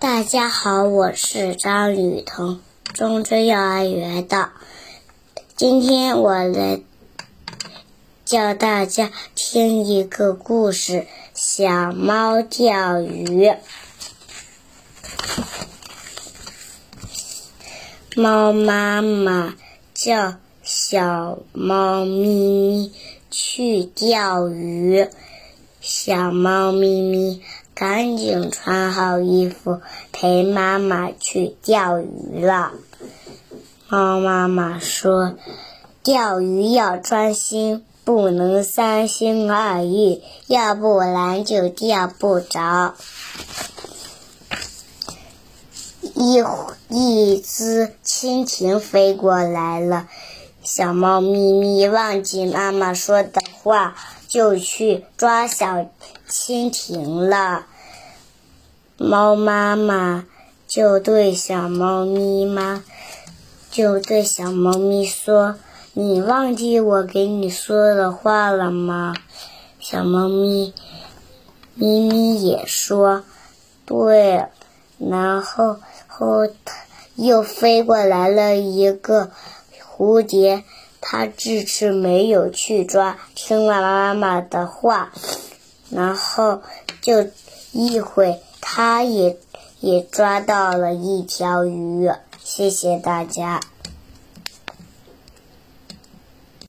大家好，我是张雨桐，中村幼儿园的。今天我来教大家听一个故事《小猫钓鱼》。猫妈妈叫小猫咪去钓鱼，小猫咪咪。赶紧穿好衣服，陪妈妈去钓鱼了。猫妈妈说：“钓鱼要专心，不能三心二意，要不然就钓不着。”一一只蜻蜓飞过来了，小猫咪咪忘记妈妈说的话。就去抓小蜻蜓了。猫妈妈就对小猫咪妈，就对小猫咪说：“你忘记我给你说的话了吗？”小猫咪咪咪也说：“对。”然后后又飞过来了一个蝴蝶。他这次没有去抓，听了妈妈的话，然后就一会，他也也抓到了一条鱼。谢谢大家。